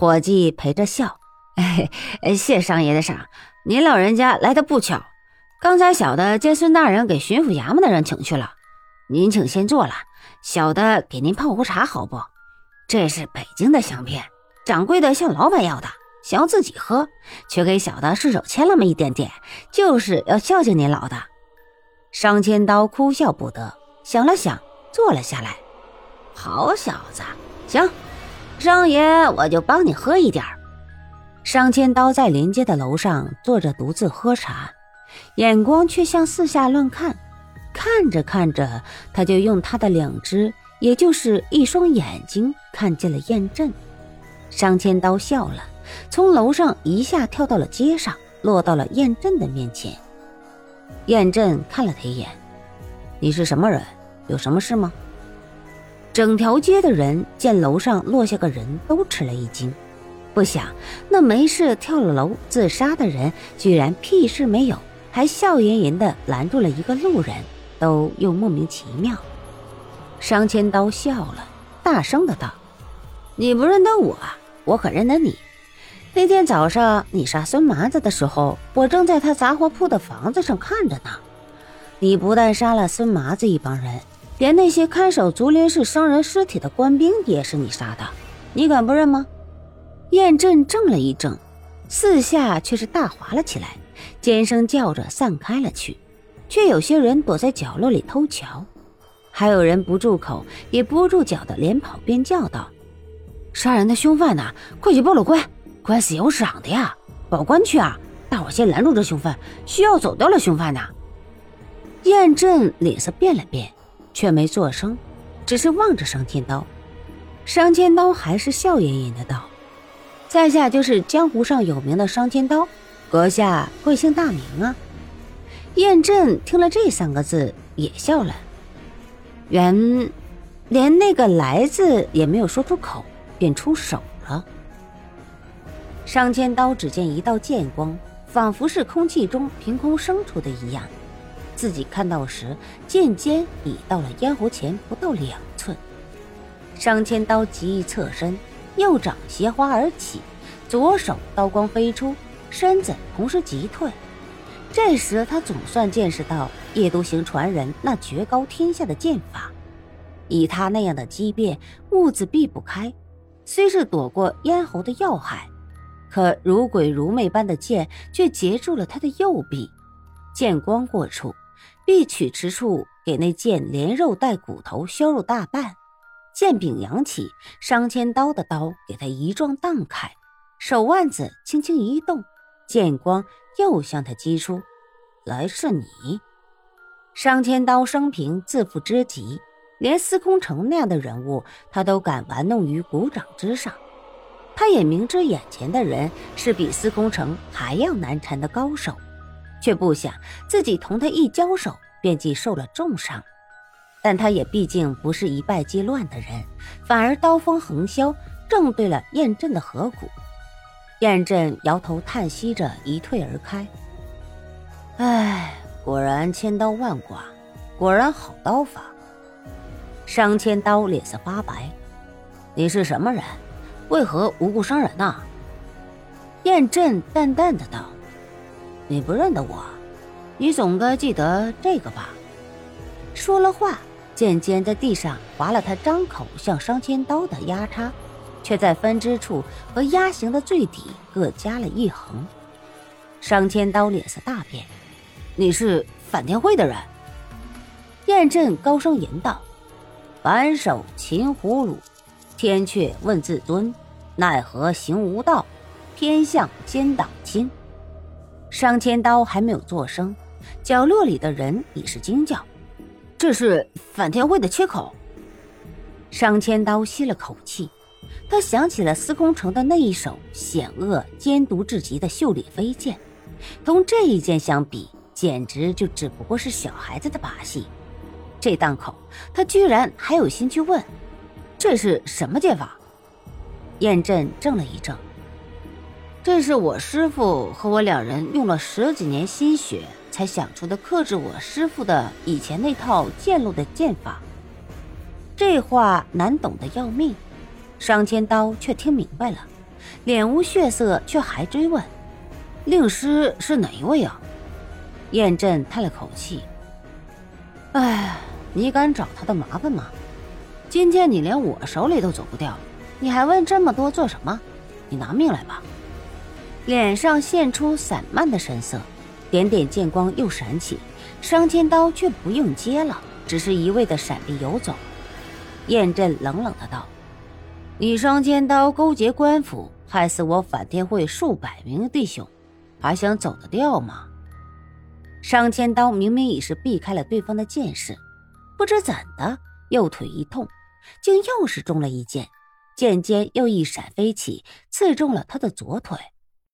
伙计陪着笑：“ 谢上爷的赏，您老人家来的不巧。刚才小的见孙大人给巡抚衙门的人请去了，您请先坐了，小的给您泡壶茶好不？这是北京的香片，掌柜的向老板要的，想要自己喝，却给小的顺手牵了那么一点点，就是要孝敬您老的。”商千刀哭笑不得，想了想，坐了下来。好小子，行，商爷我就帮你喝一点儿。商千刀在临街的楼上坐着，独自喝茶，眼光却向四下乱看。看着看着，他就用他的两只，也就是一双眼睛，看见了燕震。商千刀笑了，从楼上一下跳到了街上，落到了燕震的面前。燕震看了他一眼：“你是什么人？有什么事吗？”整条街的人见楼上落下个人都吃了一惊，不想那没事跳了楼自杀的人居然屁事没有，还笑吟吟地拦住了一个路人，都又莫名其妙。商千刀笑了，大声的道：“你不认得我，我可认得你。那天早上你杀孙麻子的时候，我正在他杂货铺的房子上看着呢。你不但杀了孙麻子一帮人。”连那些看守竹林市商人尸体的官兵也是你杀的，你敢不认吗？燕震怔了一怔，四下却是大哗了起来，尖声叫着散开了去，却有些人躲在角落里偷瞧，还有人不住口也不住脚的连跑边叫道：“杀人的凶犯呐？快去报了官，官司有赏的呀！报官去啊！大伙先拦住这凶犯，需要走掉了凶犯呐。”燕震脸色变了变。却没作声，只是望着商天刀。商天刀还是笑吟吟的道：“在下就是江湖上有名的商天刀，阁下贵姓大名啊？”燕震听了这三个字也笑了，原连那个“来”字也没有说出口，便出手了。商千刀只见一道剑光，仿佛是空气中凭空生出的一样。自己看到时，剑尖已到了咽喉前不到两寸。商千刀急一侧身，右掌斜滑而起，左手刀光飞出，身子同时急退。这时他总算见识到夜都行传人那绝高天下的剑法，以他那样的机变，兀自避不开。虽是躲过咽喉的要害，可如鬼如魅般的剑却截住了他的右臂，剑光过处。臂取之处，给那剑连肉带骨头削入大半。剑柄扬起，商千刀的刀给他一撞荡开，手腕子轻轻一动，剑光又向他击出。来是你，商千刀生平自负之极，连司空城那样的人物，他都敢玩弄于股掌之上。他也明知眼前的人是比司空城还要难缠的高手。却不想自己同他一交手，便即受了重伤。但他也毕竟不是一败即乱的人，反而刀锋横削，正对了燕震的颌骨。燕震摇头叹息着，一退而开。唉，果然千刀万剐，果然好刀法。商千刀脸色发白：“你是什么人？为何无故伤人呢？”燕震淡淡的道。你不认得我，你总该记得这个吧？说了话，剑尖在地上划了他张口向商千刀的压叉，却在分支处和压形的最底各加了一横。商千刀脸色大变：“你是反天会的人？”燕震高声吟道：“反手擒虎虏，天阙问自尊，奈何行无道，偏向奸党亲。”商千刀还没有作声，角落里的人已是惊叫：“这是反天会的切口。”商千刀吸了口气，他想起了司空城的那一手险恶、奸毒至极的绣里飞剑，同这一剑相比，简直就只不过是小孩子的把戏。这档口，他居然还有心去问：“这是什么剑法？”燕震怔了一怔。这是我师傅和我两人用了十几年心血才想出的克制我师傅的以前那套剑路的剑法。这话难懂的要命，商千刀却听明白了，脸无血色，却还追问：“令师是哪一位啊？”燕震叹了口气：“哎，你敢找他的麻烦吗？今天你连我手里都走不掉，你还问这么多做什么？你拿命来吧！”脸上现出散漫的神色，点点剑光又闪起，商千刀却不用接了，只是一味的闪避游走。燕震冷冷的道：“你商千刀勾结官府，害死我反天会数百名弟兄，还想走得掉吗？”商千刀明明已是避开了对方的剑势，不知怎的右腿一痛，竟又是中了一剑，剑尖又一闪飞起，刺中了他的左腿。